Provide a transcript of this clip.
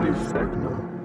be fucked now.